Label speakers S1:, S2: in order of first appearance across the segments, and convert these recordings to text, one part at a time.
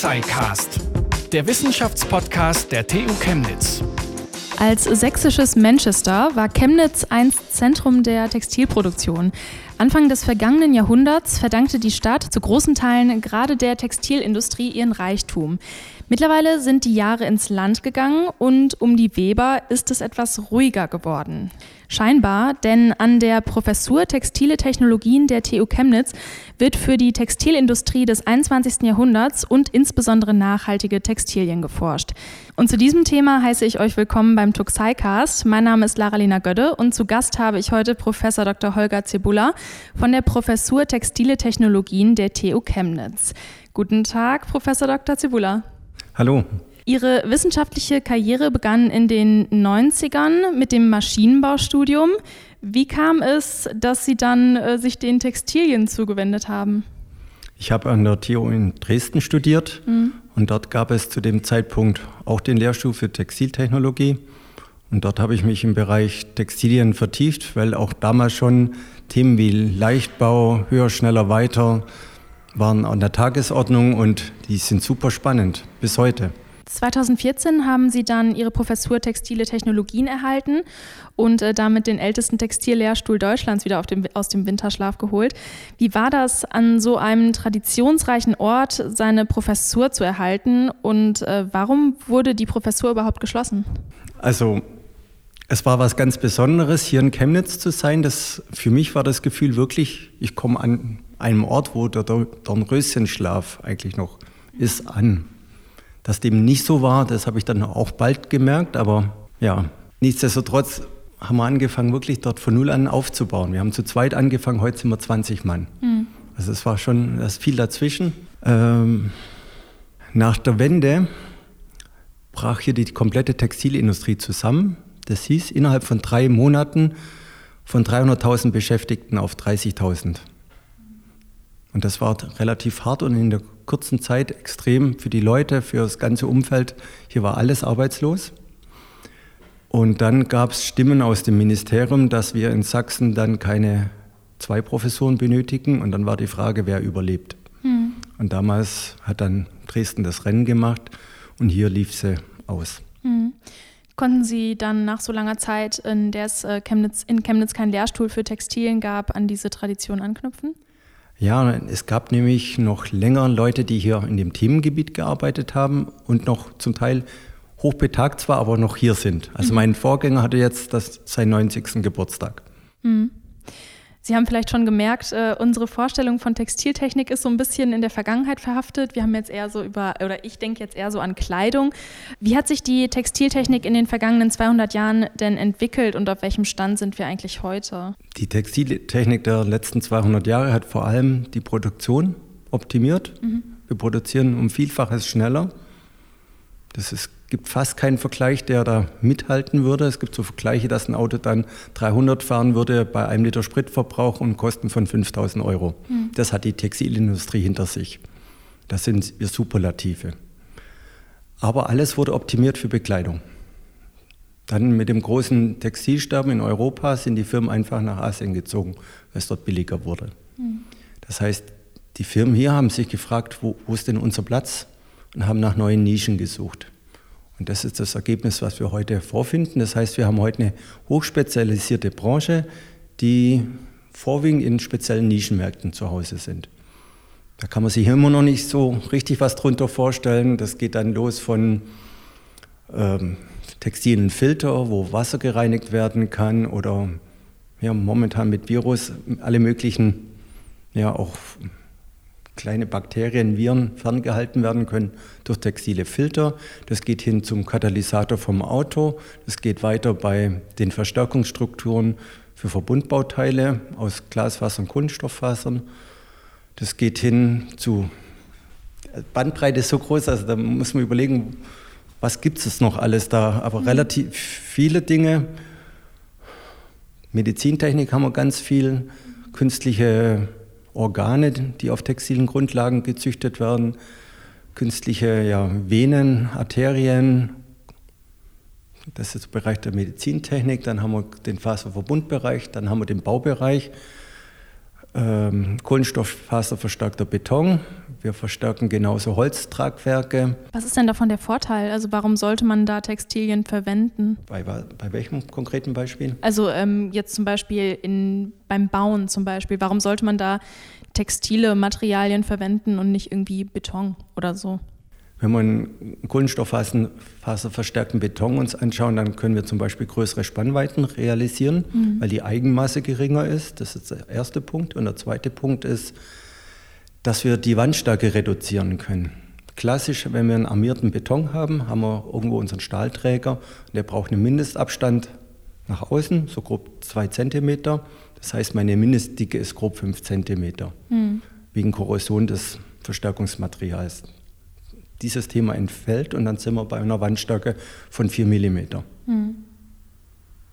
S1: Tuxicast, der Wissenschaftspodcast der TU Chemnitz.
S2: Als sächsisches Manchester war Chemnitz einst Zentrum der Textilproduktion. Anfang des vergangenen Jahrhunderts verdankte die Stadt zu großen Teilen gerade der Textilindustrie ihren Reichtum. Mittlerweile sind die Jahre ins Land gegangen und um die Weber ist es etwas ruhiger geworden. Scheinbar, denn an der Professur Textile Technologien der TU Chemnitz wird für die Textilindustrie des 21. Jahrhunderts und insbesondere nachhaltige Textilien geforscht. Und zu diesem Thema heiße ich euch willkommen beim Tuxicast. Mein Name ist Lara-Lena Gödde und zu Gast habe ich heute Professor Dr. Holger Zebula von der Professur Textile Technologien der TU Chemnitz. Guten Tag, Professor Dr. Zebula.
S3: Hallo.
S2: Ihre wissenschaftliche Karriere begann in den 90ern mit dem Maschinenbaustudium. Wie kam es, dass Sie dann äh, sich den Textilien zugewendet haben?
S3: Ich habe an der TU in Dresden studiert mhm. und dort gab es zu dem Zeitpunkt auch den Lehrstuhl für Textiltechnologie. Und dort habe ich mich im Bereich Textilien vertieft, weil auch damals schon Themen wie Leichtbau, höher, schneller, weiter waren an der Tagesordnung und die sind super spannend bis heute.
S2: 2014 haben Sie dann Ihre Professur Textile Technologien erhalten und äh, damit den ältesten Textillehrstuhl Deutschlands wieder dem, aus dem Winterschlaf geholt. Wie war das, an so einem traditionsreichen Ort seine Professur zu erhalten und äh, warum wurde die Professur überhaupt geschlossen?
S3: Also es war was ganz Besonderes, hier in Chemnitz zu sein. Das, für mich war das Gefühl wirklich, ich komme an einem Ort, wo der Dornröschenschlaf eigentlich noch ist, an. Dass dem nicht so war, das habe ich dann auch bald gemerkt, aber ja, nichtsdestotrotz haben wir angefangen, wirklich dort von Null an aufzubauen. Wir haben zu zweit angefangen, heute sind wir 20 Mann. Mhm. Also es war schon, das viel dazwischen. Ähm, nach der Wende brach hier die komplette Textilindustrie zusammen. Das hieß, innerhalb von drei Monaten von 300.000 Beschäftigten auf 30.000. Und das war relativ hart und in der kurzen Zeit extrem für die Leute, für das ganze Umfeld. Hier war alles arbeitslos. Und dann gab es Stimmen aus dem Ministerium, dass wir in Sachsen dann keine zwei Professoren benötigen. Und dann war die Frage, wer überlebt. Hm. Und damals hat dann Dresden das Rennen gemacht und hier lief sie aus. Hm.
S2: Konnten Sie dann nach so langer Zeit, in der es äh, Chemnitz, in Chemnitz keinen Lehrstuhl für Textilien gab, an diese Tradition anknüpfen?
S3: Ja, es gab nämlich noch länger Leute, die hier in dem Themengebiet gearbeitet haben und noch zum Teil hochbetagt zwar, aber noch hier sind. Also mhm. mein Vorgänger hatte jetzt das, seinen 90. Geburtstag. Mhm.
S2: Sie haben vielleicht schon gemerkt, äh, unsere Vorstellung von Textiltechnik ist so ein bisschen in der Vergangenheit verhaftet. Wir haben jetzt eher so über, oder ich denke jetzt eher so an Kleidung. Wie hat sich die Textiltechnik in den vergangenen 200 Jahren denn entwickelt und auf welchem Stand sind wir eigentlich heute?
S3: Die Textiltechnik der letzten 200 Jahre hat vor allem die Produktion optimiert. Mhm. Wir produzieren um Vielfaches schneller. Das ist gibt fast keinen Vergleich, der da mithalten würde. Es gibt so Vergleiche, dass ein Auto dann 300 fahren würde bei einem Liter Spritverbrauch und Kosten von 5000 Euro. Mhm. Das hat die Textilindustrie hinter sich. Das sind wir Superlative. Aber alles wurde optimiert für Bekleidung. Dann mit dem großen Textilsterben in Europa sind die Firmen einfach nach Asien gezogen, weil es dort billiger wurde. Mhm. Das heißt, die Firmen hier haben sich gefragt, wo, wo ist denn unser Platz? Und haben nach neuen Nischen gesucht. Und das ist das Ergebnis, was wir heute vorfinden. Das heißt, wir haben heute eine hochspezialisierte Branche, die vorwiegend in speziellen Nischenmärkten zu Hause sind. Da kann man sich immer noch nicht so richtig was drunter vorstellen. Das geht dann los von ähm, textilen Filter, wo Wasser gereinigt werden kann oder ja, momentan mit Virus alle möglichen, ja auch kleine Bakterien, Viren ferngehalten werden können durch textile Filter. Das geht hin zum Katalysator vom Auto. Das geht weiter bei den Verstärkungsstrukturen für Verbundbauteile aus Glasfasern und Kunststofffasern. Das geht hin zu Bandbreite ist so groß, also da muss man überlegen, was gibt es noch alles da. Aber mhm. relativ viele Dinge. Medizintechnik haben wir ganz viel, künstliche Organe, die auf textilen Grundlagen gezüchtet werden, künstliche ja, Venen, Arterien. Das ist der Bereich der Medizintechnik. Dann haben wir den Faserverbundbereich, dann haben wir den Baubereich, ähm, Kohlenstofffaserverstärkter Beton, Wir verstärken genauso Holztragwerke.
S2: Was ist denn davon der Vorteil? Also warum sollte man da Textilien verwenden?
S3: Bei, bei welchem konkreten Beispiel?
S2: Also ähm, jetzt zum Beispiel in, beim Bauen zum Beispiel. Warum sollte man da textile Materialien verwenden und nicht irgendwie Beton oder so?
S3: Wenn wir einen kohlenstofffaserverstärkten Beton uns anschauen, dann können wir zum Beispiel größere Spannweiten realisieren, mhm. weil die Eigenmasse geringer ist. Das ist der erste Punkt. Und der zweite Punkt ist, dass wir die Wandstärke reduzieren können. Klassisch, wenn wir einen armierten Beton haben, haben wir irgendwo unseren Stahlträger. Der braucht einen Mindestabstand nach außen, so grob zwei Zentimeter. Das heißt, meine Mindestdicke ist grob fünf Zentimeter, mhm. wegen Korrosion des Verstärkungsmaterials. Dieses Thema entfällt und dann sind wir bei einer Wandstärke von vier Millimeter. Mhm.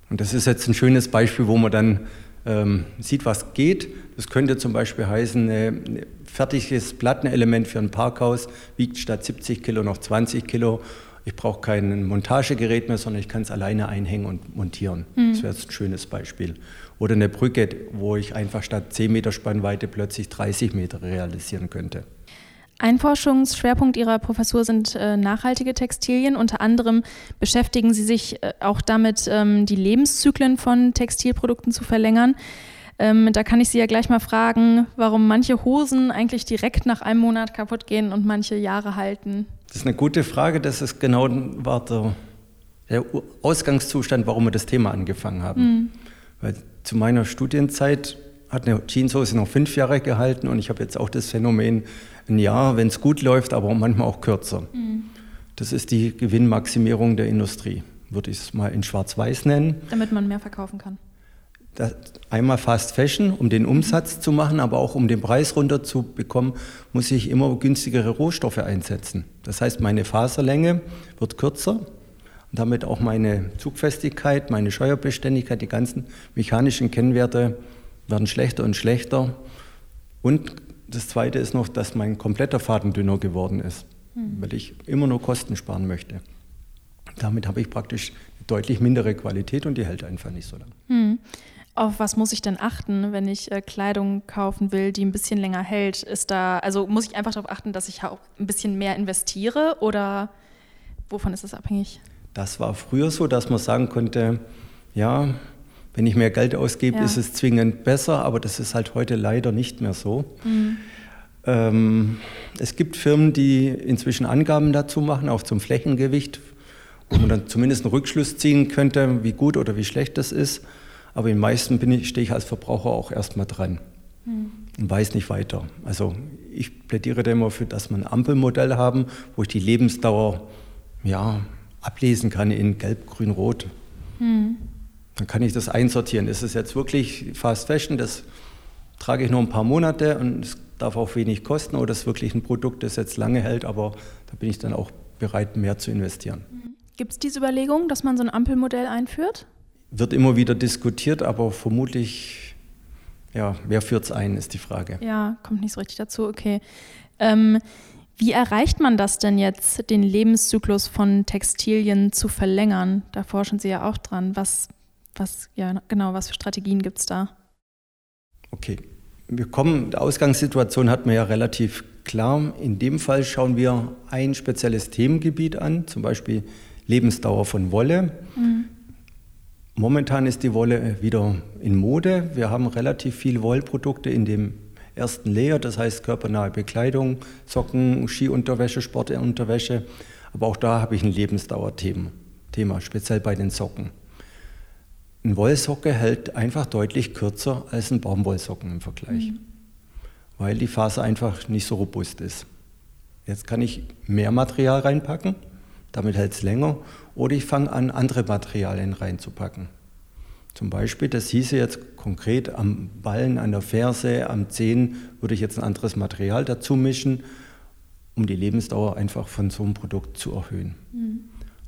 S3: Und das ist jetzt ein schönes Beispiel, wo man dann ähm, sieht, was geht. Das könnte zum Beispiel heißen, ein fertiges Plattenelement für ein Parkhaus wiegt statt 70 Kilo noch 20 Kilo. Ich brauche kein Montagegerät mehr, sondern ich kann es alleine einhängen und montieren. Mhm. Das wäre ein schönes Beispiel. Oder eine Brücke, wo ich einfach statt 10 Meter Spannweite plötzlich 30 Meter realisieren könnte.
S2: Ein Forschungsschwerpunkt Ihrer Professur sind äh, nachhaltige Textilien. Unter anderem beschäftigen Sie sich äh, auch damit, ähm, die Lebenszyklen von Textilprodukten zu verlängern. Ähm, da kann ich Sie ja gleich mal fragen, warum manche Hosen eigentlich direkt nach einem Monat kaputt gehen und manche Jahre halten.
S3: Das ist eine gute Frage. Das ist genau war der, der Ausgangszustand, warum wir das Thema angefangen haben. Mhm. Weil zu meiner Studienzeit hat eine Jeanshose noch fünf Jahre gehalten und ich habe jetzt auch das Phänomen, ein Jahr, wenn es gut läuft, aber manchmal auch kürzer. Mhm. Das ist die Gewinnmaximierung der Industrie, würde ich es mal in Schwarz-Weiß nennen.
S2: Damit man mehr verkaufen kann.
S3: Das, einmal Fast Fashion, um den Umsatz zu machen, aber auch um den Preis runterzubekommen, muss ich immer günstigere Rohstoffe einsetzen. Das heißt, meine Faserlänge wird kürzer und damit auch meine Zugfestigkeit, meine Scheuerbeständigkeit, die ganzen mechanischen Kennwerte werden schlechter und schlechter. Und das Zweite ist noch, dass mein kompletter Faden dünner geworden ist, hm. weil ich immer nur Kosten sparen möchte. Damit habe ich praktisch deutlich mindere Qualität und die hält einfach nicht so lange.
S2: Hm. Auf was muss ich denn achten, wenn ich äh, Kleidung kaufen will, die ein bisschen länger hält? Ist da, also muss ich einfach darauf achten, dass ich auch ein bisschen mehr investiere oder wovon ist das abhängig?
S3: Das war früher so, dass man sagen konnte, ja, wenn ich mehr Geld ausgebe, ja. ist es zwingend besser, aber das ist halt heute leider nicht mehr so. Mhm. Ähm, es gibt Firmen, die inzwischen Angaben dazu machen, auch zum Flächengewicht, wo man dann zumindest einen Rückschluss ziehen könnte, wie gut oder wie schlecht das ist. Aber in meisten bin ich, stehe ich als Verbraucher auch erstmal dran mhm. und weiß nicht weiter. Also ich plädiere da immer für, dass wir ein Ampelmodell haben, wo ich die Lebensdauer ja, ablesen kann in Gelb, Grün, Rot. Mhm. Dann kann ich das einsortieren. Ist es jetzt wirklich Fast Fashion, das trage ich nur ein paar Monate und es darf auch wenig kosten oder ist wirklich ein Produkt, das jetzt lange hält, aber da bin ich dann auch bereit, mehr zu investieren.
S2: Mhm. Gibt es diese Überlegung, dass man so ein Ampelmodell einführt?
S3: Wird immer wieder diskutiert, aber vermutlich, ja, wer führt es ein, ist die Frage.
S2: Ja, kommt nicht so richtig dazu, okay. Ähm, wie erreicht man das denn jetzt, den Lebenszyklus von Textilien zu verlängern? Da forschen Sie ja auch dran. Was, was, ja, genau, was für Strategien gibt es da?
S3: Okay. Wir kommen, die Ausgangssituation hat man ja relativ klar. In dem Fall schauen wir ein spezielles Themengebiet an, zum Beispiel Lebensdauer von Wolle. Mhm. Momentan ist die Wolle wieder in Mode. Wir haben relativ viele Wollprodukte in dem ersten Layer, das heißt körpernahe Bekleidung, Socken, Skiunterwäsche, Sportunterwäsche. Aber auch da habe ich ein Lebensdauerthema, Thema, speziell bei den Socken. Ein Wollsocke hält einfach deutlich kürzer als ein Baumwollsocken im Vergleich, mhm. weil die Faser einfach nicht so robust ist. Jetzt kann ich mehr Material reinpacken, damit hält es länger, oder ich fange an, andere Materialien reinzupacken. Zum Beispiel, das hieße jetzt konkret am Ballen, an der Ferse, am Zehen würde ich jetzt ein anderes Material dazu mischen, um die Lebensdauer einfach von so einem Produkt zu erhöhen. Mhm.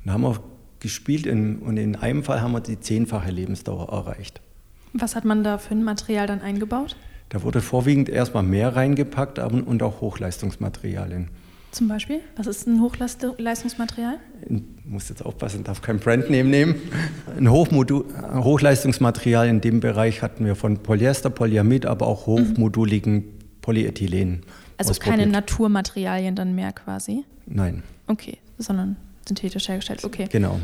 S3: Dann haben wir gespielt in, und in einem Fall haben wir die zehnfache Lebensdauer erreicht.
S2: Was hat man da für ein Material dann eingebaut?
S3: Da wurde vorwiegend erstmal mehr reingepackt und auch Hochleistungsmaterialien.
S2: Zum Beispiel? Was ist ein Hochleistungsmaterial?
S3: Ich muss jetzt aufpassen, darf kein Brandname nehmen. Ein Hochmodu Hochleistungsmaterial in dem Bereich hatten wir von Polyester, Polyamid, aber auch hochmoduligen Polyethylen.
S2: Also keine Naturmaterialien dann mehr quasi?
S3: Nein.
S2: Okay, sondern synthetisch hergestellt. Okay.
S3: Genau.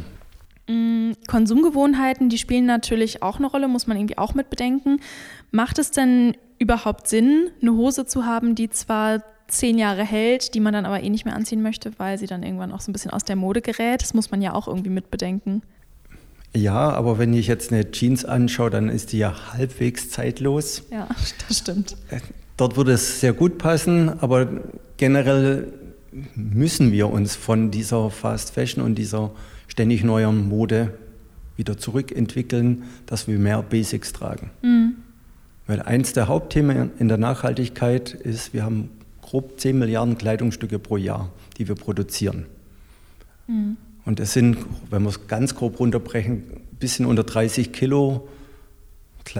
S2: Mm, Konsumgewohnheiten, die spielen natürlich auch eine Rolle, muss man irgendwie auch mit bedenken. Macht es denn überhaupt Sinn, eine Hose zu haben, die zwar zehn Jahre hält, die man dann aber eh nicht mehr anziehen möchte, weil sie dann irgendwann auch so ein bisschen aus der Mode gerät? Das muss man ja auch irgendwie mit bedenken.
S3: Ja, aber wenn ich jetzt eine Jeans anschaue, dann ist die ja halbwegs zeitlos.
S2: Ja, das stimmt.
S3: Äh, dort würde es sehr gut passen, aber generell müssen wir uns von dieser Fast Fashion und dieser ständig neuen Mode wieder zurückentwickeln, dass wir mehr Basics tragen. Mhm. Weil eins der Hauptthemen in der Nachhaltigkeit ist, wir haben grob 10 Milliarden Kleidungsstücke pro Jahr, die wir produzieren. Mhm. Und es sind, wenn wir es ganz grob runterbrechen, ein bisschen unter 30 Kilo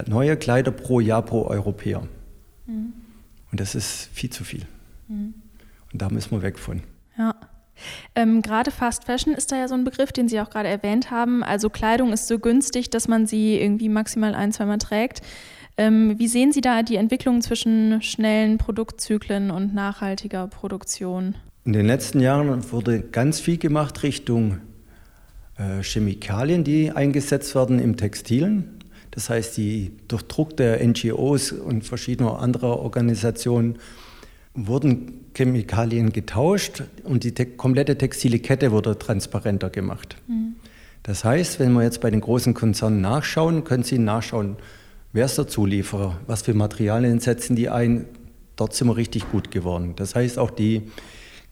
S3: neue Kleider pro Jahr pro Europäer. Mhm. Und das ist viel zu viel. Mhm. Und da müssen wir weg von.
S2: Ja. Ähm, gerade Fast Fashion ist da ja so ein Begriff, den Sie auch gerade erwähnt haben. Also Kleidung ist so günstig, dass man sie irgendwie maximal ein, zweimal trägt. Ähm, wie sehen Sie da die Entwicklung zwischen schnellen Produktzyklen und nachhaltiger Produktion?
S3: In den letzten Jahren wurde ganz viel gemacht Richtung äh, Chemikalien, die eingesetzt werden im Textilen. Das heißt, die durch Druck der NGOs und verschiedener anderer Organisationen wurden Chemikalien getauscht und die te komplette textile Kette wurde transparenter gemacht. Mhm. Das heißt, wenn wir jetzt bei den großen Konzernen nachschauen, können Sie nachschauen, wer ist der Zulieferer, was für Materialien setzen die ein. Dort sind wir richtig gut geworden. Das heißt, auch die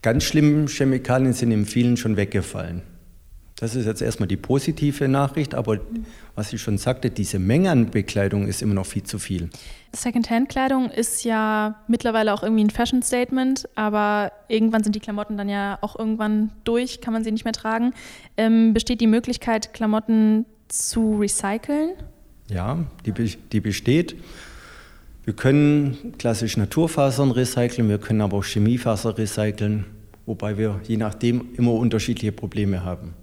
S3: ganz schlimmen Chemikalien sind in vielen schon weggefallen. Das ist jetzt erstmal die positive Nachricht, aber was ich schon sagte, diese Menge an Bekleidung ist immer noch viel zu viel.
S2: Secondhand-Kleidung ist ja mittlerweile auch irgendwie ein Fashion-Statement, aber irgendwann sind die Klamotten dann ja auch irgendwann durch, kann man sie nicht mehr tragen. Ähm, besteht die Möglichkeit, Klamotten zu recyceln?
S3: Ja, die, die besteht. Wir können klassisch Naturfasern recyceln, wir können aber auch Chemiefaser recyceln, wobei wir je nachdem immer unterschiedliche Probleme haben.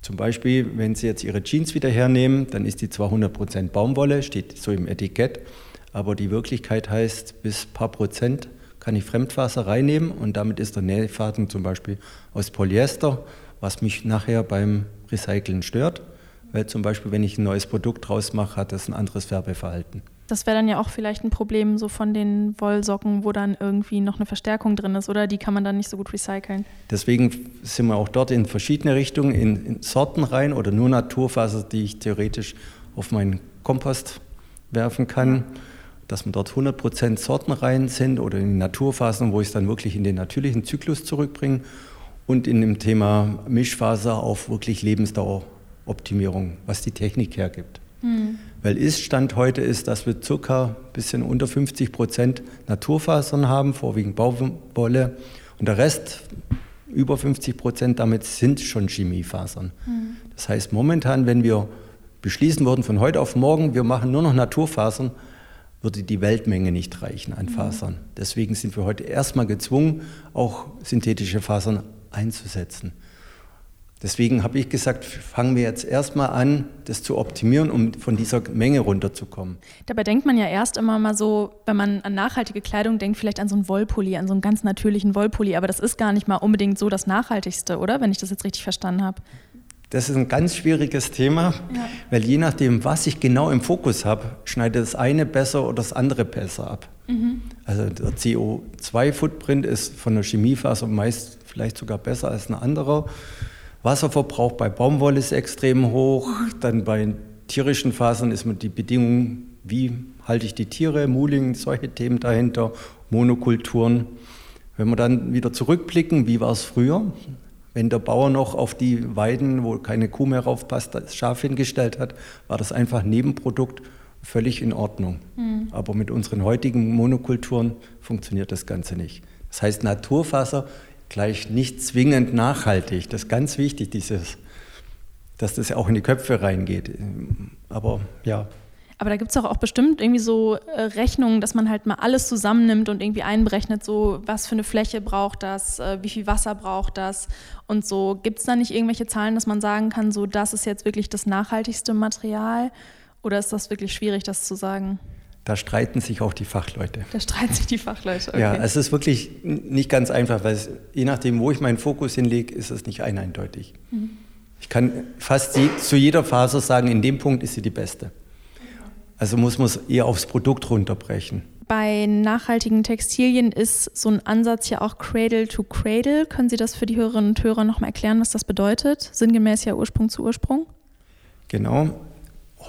S3: Zum Beispiel, wenn Sie jetzt Ihre Jeans wieder hernehmen, dann ist die zwar 100% Baumwolle, steht so im Etikett, aber die Wirklichkeit heißt, bis ein paar Prozent kann ich Fremdwasser reinnehmen und damit ist der Nähfaden zum Beispiel aus Polyester, was mich nachher beim Recyceln stört, weil zum Beispiel, wenn ich ein neues Produkt draus mache, hat das ein anderes Färbeverhalten.
S2: Das wäre dann ja auch vielleicht ein Problem so von den Wollsocken, wo dann irgendwie noch eine Verstärkung drin ist, oder? Die kann man dann nicht so gut recyceln.
S3: Deswegen sind wir auch dort in verschiedene Richtungen, in, in Sorten rein oder nur Naturfaser, die ich theoretisch auf meinen Kompost werfen kann, dass wir dort 100% Sorten rein sind oder in Naturfasern, wo ich es dann wirklich in den natürlichen Zyklus zurückbringe und in dem Thema Mischfaser auf wirklich Lebensdaueroptimierung, was die Technik hergibt. Mhm. Weil Ist-Stand heute ist, dass wir circa ein bisschen unter 50 Prozent Naturfasern haben, vorwiegend Baumwolle. Und der Rest, über 50 Prozent, damit sind schon Chemiefasern. Mhm. Das heißt, momentan, wenn wir beschließen würden von heute auf morgen, wir machen nur noch Naturfasern, würde die Weltmenge nicht reichen an mhm. Fasern. Deswegen sind wir heute erstmal gezwungen, auch synthetische Fasern einzusetzen. Deswegen habe ich gesagt, fangen wir jetzt erstmal an, das zu optimieren, um von dieser Menge runterzukommen.
S2: Dabei denkt man ja erst immer mal so, wenn man an nachhaltige Kleidung denkt, vielleicht an so einen Wollpulli, an so einen ganz natürlichen Wollpulli. Aber das ist gar nicht mal unbedingt so das Nachhaltigste, oder? Wenn ich das jetzt richtig verstanden habe.
S3: Das ist ein ganz schwieriges Thema, ja. weil je nachdem, was ich genau im Fokus habe, schneidet das eine besser oder das andere besser ab. Mhm. Also der CO2-Footprint ist von der Chemiefaser meist vielleicht sogar besser als ein anderer. Wasserverbrauch bei Baumwolle ist extrem hoch. Dann bei tierischen Fasern ist man die Bedingung, wie halte ich die Tiere, Mooling, solche Themen dahinter, Monokulturen. Wenn wir dann wieder zurückblicken, wie war es früher? Wenn der Bauer noch auf die Weiden, wo keine Kuh mehr raufpasst, das Schaf hingestellt hat, war das einfach ein Nebenprodukt völlig in Ordnung. Mhm. Aber mit unseren heutigen Monokulturen funktioniert das Ganze nicht. Das heißt, Naturfaser gleich nicht zwingend nachhaltig. Das ist ganz wichtig, dieses, dass das auch in die Köpfe reingeht. Aber ja.
S2: Aber da gibt es auch, auch bestimmt irgendwie so äh, Rechnungen, dass man halt mal alles zusammennimmt und irgendwie einberechnet, so was für eine Fläche braucht das, äh, wie viel Wasser braucht das und so. Gibt es da nicht irgendwelche Zahlen, dass man sagen kann, so das ist jetzt wirklich das nachhaltigste Material oder ist das wirklich schwierig, das zu sagen?
S3: Da streiten sich auch die Fachleute.
S2: Da streiten sich die Fachleute.
S3: Okay. Ja, es ist wirklich nicht ganz einfach, weil es, je nachdem, wo ich meinen Fokus hinlege, ist es nicht eindeutig. Mhm. Ich kann fast die, zu jeder Faser sagen, in dem Punkt ist sie die beste. Also muss man es eher aufs Produkt runterbrechen.
S2: Bei nachhaltigen Textilien ist so ein Ansatz ja auch Cradle to Cradle. Können Sie das für die Hörerinnen und Hörer noch mal erklären, was das bedeutet? Sinngemäß ja Ursprung zu Ursprung.
S3: Genau.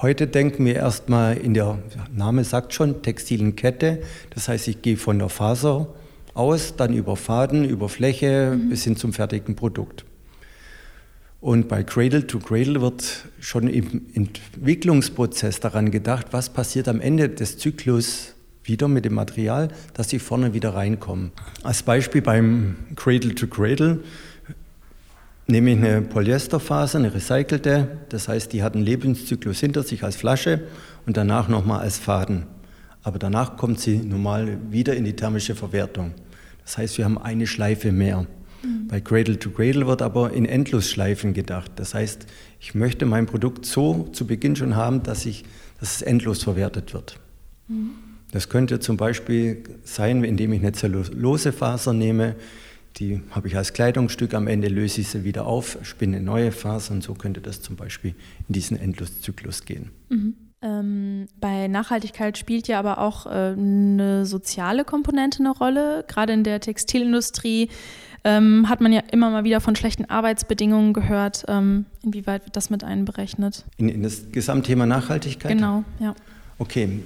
S3: Heute denken wir erstmal in der, Name sagt schon, textilen Kette. Das heißt, ich gehe von der Faser aus, dann über Faden, über Fläche mhm. bis hin zum fertigen Produkt. Und bei Cradle to Cradle wird schon im Entwicklungsprozess daran gedacht, was passiert am Ende des Zyklus wieder mit dem Material, dass sie vorne wieder reinkommen. Als Beispiel beim Cradle to Cradle nehme ich eine Polyesterfaser, eine recycelte, das heißt, die hat einen Lebenszyklus hinter sich als Flasche und danach nochmal als Faden. Aber danach kommt sie normal wieder in die thermische Verwertung. Das heißt, wir haben eine Schleife mehr. Mhm. Bei Cradle to Cradle wird aber in Endlosschleifen gedacht. Das heißt, ich möchte mein Produkt so zu Beginn schon haben, dass, ich, dass es endlos verwertet wird. Mhm. Das könnte zum Beispiel sein, indem ich eine Zellulosefaser nehme, die habe ich als Kleidungsstück, am Ende löse ich sie wieder auf, spinne neue Fasern, so könnte das zum Beispiel in diesen Endloszyklus gehen.
S2: Mhm. Ähm, bei Nachhaltigkeit spielt ja aber auch äh, eine soziale Komponente eine Rolle. Gerade in der Textilindustrie ähm, hat man ja immer mal wieder von schlechten Arbeitsbedingungen gehört. Ähm, inwieweit wird das mit einberechnet?
S3: In, in das Gesamtthema Nachhaltigkeit?
S2: Genau, ja.
S3: Okay,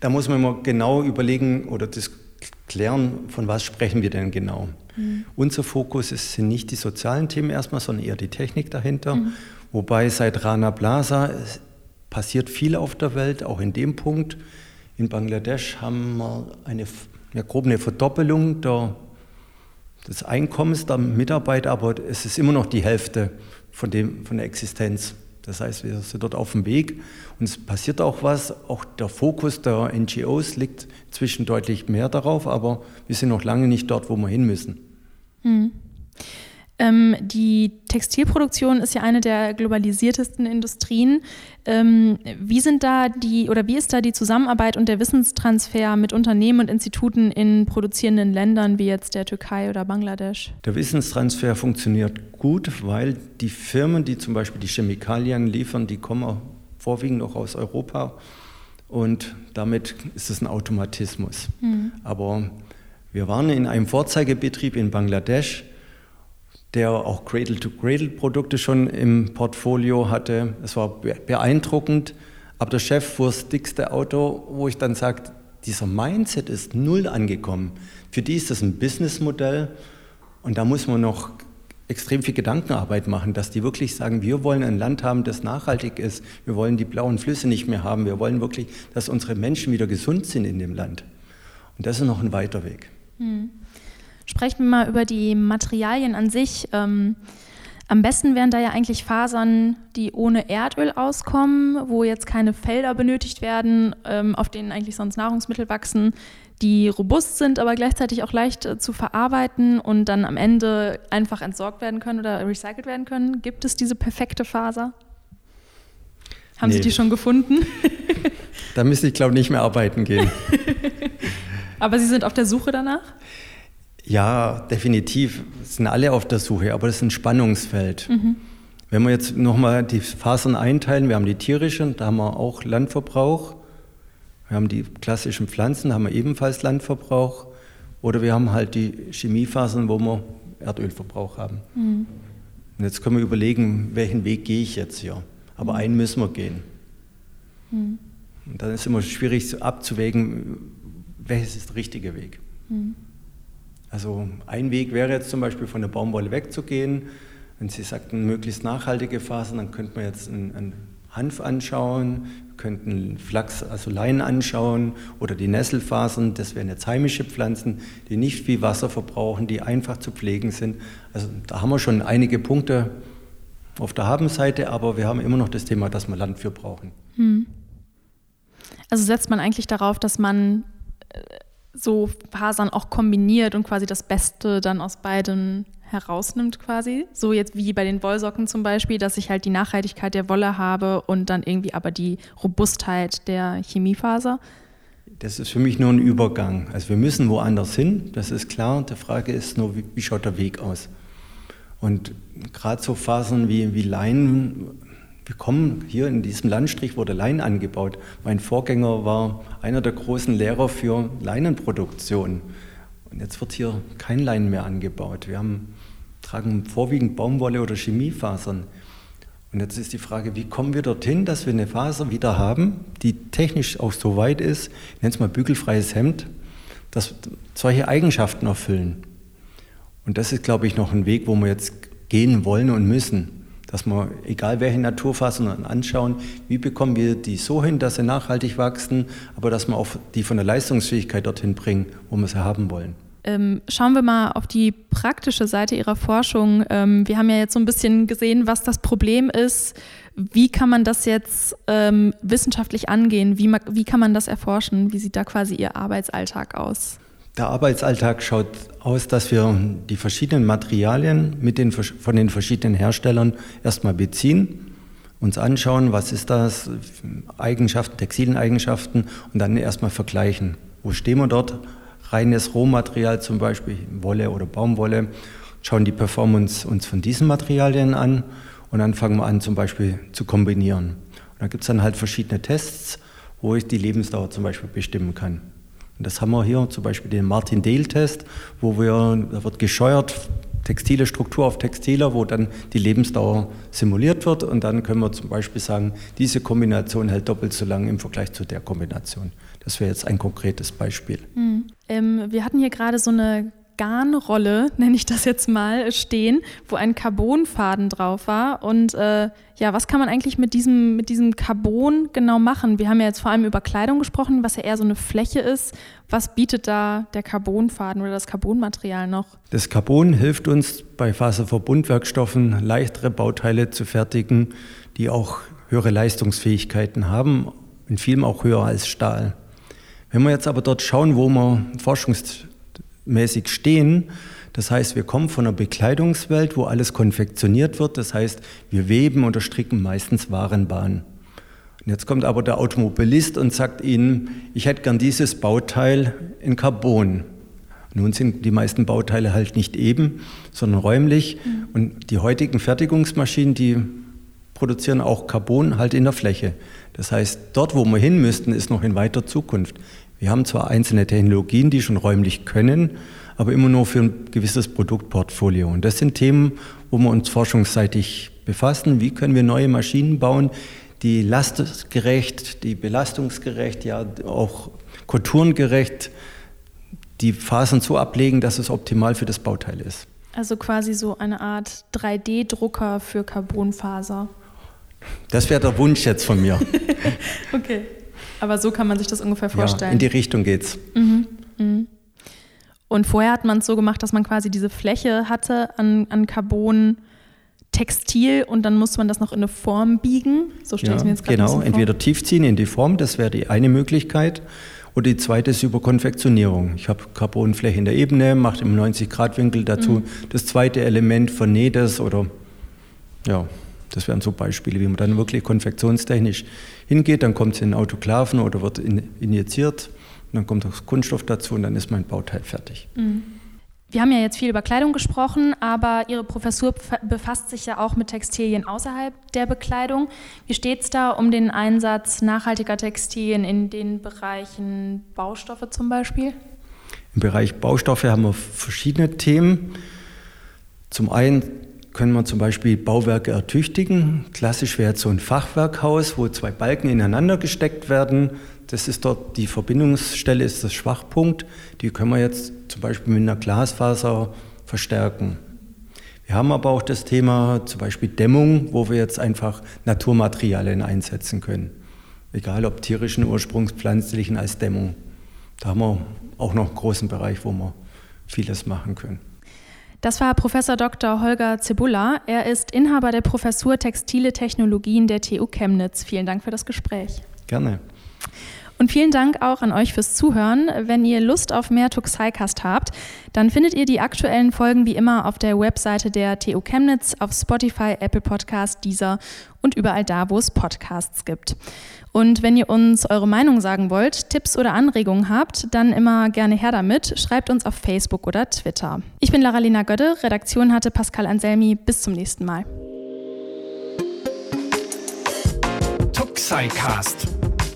S3: da muss man immer genau überlegen oder das klären, von was sprechen wir denn genau. Mhm. Unser Fokus ist, sind nicht die sozialen Themen erstmal, sondern eher die Technik dahinter. Mhm. Wobei seit Rana Plaza passiert viel auf der Welt, auch in dem Punkt. In Bangladesch haben wir eine, ja, grob eine Verdoppelung der, des Einkommens der Mitarbeiter, aber es ist immer noch die Hälfte von, dem, von der Existenz. Das heißt, wir sind dort auf dem Weg und es passiert auch was. Auch der Fokus der NGOs liegt zwischen deutlich mehr darauf, aber wir sind noch lange nicht dort, wo wir hin müssen.
S2: Hm. Ähm, die Textilproduktion ist ja eine der globalisiertesten Industrien. Ähm, wie sind da die oder wie ist da die Zusammenarbeit und der Wissenstransfer mit Unternehmen und Instituten in produzierenden Ländern wie jetzt der Türkei oder Bangladesch?
S3: Der Wissenstransfer funktioniert gut, weil die Firmen, die zum Beispiel die Chemikalien liefern, die kommen vorwiegend auch aus Europa und damit ist es ein Automatismus. Mhm. Aber wir waren in einem Vorzeigebetrieb in Bangladesch der auch Cradle-to-Cradle-Produkte schon im Portfolio hatte. Es war beeindruckend. Aber der Chef fuhr das dickste Auto, wo ich dann sagte, dieser Mindset ist null angekommen. Für die ist das ein Businessmodell und da muss man noch extrem viel Gedankenarbeit machen, dass die wirklich sagen, wir wollen ein Land haben, das nachhaltig ist. Wir wollen die blauen Flüsse nicht mehr haben. Wir wollen wirklich, dass unsere Menschen wieder gesund sind in dem Land. Und das ist noch ein weiter Weg. Hm.
S2: Sprechen wir mal über die Materialien an sich. Ähm, am besten wären da ja eigentlich Fasern, die ohne Erdöl auskommen, wo jetzt keine Felder benötigt werden, ähm, auf denen eigentlich sonst Nahrungsmittel wachsen, die robust sind, aber gleichzeitig auch leicht äh, zu verarbeiten und dann am Ende einfach entsorgt werden können oder recycelt werden können. Gibt es diese perfekte Faser? Haben nee. Sie die schon gefunden?
S3: da müsste ich, glaube ich, nicht mehr arbeiten gehen.
S2: aber Sie sind auf der Suche danach?
S3: Ja, definitiv sind alle auf der Suche, aber das ist ein Spannungsfeld. Mhm. Wenn wir jetzt nochmal die Fasern einteilen, wir haben die tierischen, da haben wir auch Landverbrauch. Wir haben die klassischen Pflanzen, da haben wir ebenfalls Landverbrauch. Oder wir haben halt die Chemiefasern, wo wir Erdölverbrauch haben. Mhm. Und jetzt können wir überlegen, welchen Weg gehe ich jetzt hier. Aber mhm. einen müssen wir gehen. Mhm. Und dann ist es immer schwierig abzuwägen, welches ist der richtige Weg. Mhm. Also ein Weg wäre jetzt zum Beispiel von der Baumwolle wegzugehen. Wenn Sie sagten, möglichst nachhaltige Fasern, dann könnte man jetzt einen, Hanf anschauen, könnten Flachs, also Leinen anschauen oder die Nesselfasern. Das wären jetzt heimische Pflanzen, die nicht viel Wasser verbrauchen, die einfach zu pflegen sind. Also da haben wir schon einige Punkte auf der Habenseite, aber wir haben immer noch das Thema, dass wir Land für brauchen. Hm.
S2: Also setzt man eigentlich darauf, dass man äh, so Fasern auch kombiniert und quasi das Beste dann aus beiden herausnimmt quasi. So jetzt wie bei den Wollsocken zum Beispiel, dass ich halt die Nachhaltigkeit der Wolle habe und dann irgendwie aber die Robustheit der Chemiefaser.
S3: Das ist für mich nur ein Übergang. Also wir müssen woanders hin, das ist klar. Die Frage ist nur, wie, wie schaut der Weg aus? Und gerade so Fasern wie, wie Leinen, wir kommen hier in diesem Landstrich, wurde Lein angebaut. Mein Vorgänger war einer der großen Lehrer für Leinenproduktion. Und jetzt wird hier kein Lein mehr angebaut. Wir haben, tragen vorwiegend Baumwolle oder Chemiefasern. Und jetzt ist die Frage, wie kommen wir dorthin, dass wir eine Faser wieder haben, die technisch auch so weit ist, ich nenne es mal bügelfreies Hemd, dass solche Eigenschaften erfüllen. Und das ist, glaube ich, noch ein Weg, wo wir jetzt gehen wollen und müssen. Dass wir, egal welche Naturfasern anschauen, wie bekommen wir die so hin, dass sie nachhaltig wachsen, aber dass wir auch die von der Leistungsfähigkeit dorthin bringen, wo wir sie haben wollen.
S2: Ähm, schauen wir mal auf die praktische Seite Ihrer Forschung. Ähm, wir haben ja jetzt so ein bisschen gesehen, was das Problem ist. Wie kann man das jetzt ähm, wissenschaftlich angehen? Wie, wie kann man das erforschen? Wie sieht da quasi Ihr Arbeitsalltag aus?
S3: Der Arbeitsalltag schaut aus, dass wir die verschiedenen Materialien mit den, von den verschiedenen Herstellern erstmal beziehen, uns anschauen, was ist das, Eigenschaften, textilen Eigenschaften und dann erstmal vergleichen. Wo stehen wir dort reines Rohmaterial, zum Beispiel Wolle oder Baumwolle, schauen die Performance uns von diesen Materialien an und dann fangen wir an, zum Beispiel zu kombinieren. Und da gibt es dann halt verschiedene Tests, wo ich die Lebensdauer zum Beispiel bestimmen kann. Und das haben wir hier zum Beispiel den Martin-Dale-Test, wo wir, da wird gescheuert, textile Struktur auf Textiler, wo dann die Lebensdauer simuliert wird und dann können wir zum Beispiel sagen, diese Kombination hält doppelt so lang im Vergleich zu der Kombination. Das wäre jetzt ein konkretes Beispiel.
S2: Mhm. Ähm, wir hatten hier gerade so eine Garnrolle, nenne ich das jetzt mal, stehen, wo ein Carbonfaden drauf war. Und äh, ja, was kann man eigentlich mit diesem, mit diesem Carbon genau machen? Wir haben ja jetzt vor allem über Kleidung gesprochen, was ja eher so eine Fläche ist. Was bietet da der Carbonfaden oder das Carbonmaterial noch?
S3: Das Carbon hilft uns bei Faserverbundwerkstoffen leichtere Bauteile zu fertigen, die auch höhere Leistungsfähigkeiten haben, in vielem auch höher als Stahl. Wenn wir jetzt aber dort schauen, wo wir forschungsmäßig stehen, das heißt, wir kommen von einer Bekleidungswelt, wo alles konfektioniert wird. Das heißt, wir weben oder stricken meistens Warenbahnen. Und jetzt kommt aber der Automobilist und sagt Ihnen, ich hätte gern dieses Bauteil in Carbon. Nun sind die meisten Bauteile halt nicht eben, sondern räumlich. Mhm. Und die heutigen Fertigungsmaschinen, die produzieren auch Carbon halt in der Fläche. Das heißt, dort, wo wir hin müssten, ist noch in weiter Zukunft. Wir haben zwar einzelne Technologien, die schon räumlich können, aber immer nur für ein gewisses Produktportfolio. Und das sind Themen, wo wir uns forschungsseitig befassen. Wie können wir neue Maschinen bauen, die lastgerecht, die belastungsgerecht, ja auch konturengerecht die Fasern so ablegen, dass es optimal für das Bauteil ist.
S2: Also quasi so eine Art 3D-Drucker für Carbonfaser.
S3: Das wäre der Wunsch jetzt von mir.
S2: okay. Aber so kann man sich das ungefähr vorstellen. Ja,
S3: in die Richtung geht's. Mhm. Mhm.
S2: Und vorher hat man es so gemacht, dass man quasi diese Fläche hatte an, an Carbon. Textil und dann muss man das noch in eine Form biegen.
S3: So stelle ja, ich mir jetzt gerade Genau, vor. entweder tiefziehen in die Form, das wäre die eine Möglichkeit. Oder die zweite ist über Konfektionierung. Ich habe Carbonfläche in der Ebene, mache im 90-Grad-Winkel dazu mhm. das zweite Element, vernäht es oder ja, das wären so Beispiele, wie man dann wirklich konfektionstechnisch hingeht. Dann kommt es in Autoklaven oder wird injiziert. Und dann kommt das Kunststoff dazu und dann ist mein Bauteil fertig. Mhm.
S2: Wir haben ja jetzt viel über Kleidung gesprochen, aber Ihre Professur befasst sich ja auch mit Textilien außerhalb der Bekleidung. Wie steht es da um den Einsatz nachhaltiger Textilien in den Bereichen Baustoffe zum Beispiel?
S3: Im Bereich Baustoffe haben wir verschiedene Themen. Zum einen können wir zum Beispiel Bauwerke ertüchtigen. Klassisch wäre jetzt so ein Fachwerkhaus, wo zwei Balken ineinander gesteckt werden. Das ist dort die Verbindungsstelle, ist das Schwachpunkt. Die können wir jetzt zum Beispiel mit einer Glasfaser verstärken. Wir haben aber auch das Thema zum Beispiel Dämmung, wo wir jetzt einfach Naturmaterialien einsetzen können. Egal ob tierischen Ursprungs, pflanzlichen als Dämmung. Da haben wir auch noch einen großen Bereich, wo wir vieles machen können.
S2: Das war Professor Dr. Holger Zibulla. Er ist Inhaber der Professur Textile Technologien der TU Chemnitz. Vielen Dank für das Gespräch.
S3: Gerne.
S2: Und vielen Dank auch an euch fürs Zuhören. Wenn ihr Lust auf mehr Tuxicast habt, dann findet ihr die aktuellen Folgen wie immer auf der Webseite der TU Chemnitz, auf Spotify, Apple Podcast, Deezer und überall da, wo es Podcasts gibt. Und wenn ihr uns eure Meinung sagen wollt, Tipps oder Anregungen habt, dann immer gerne her damit. Schreibt uns auf Facebook oder Twitter. Ich bin Laralina Gödde, Redaktion hatte Pascal Anselmi. Bis zum nächsten Mal.
S1: Tuxicast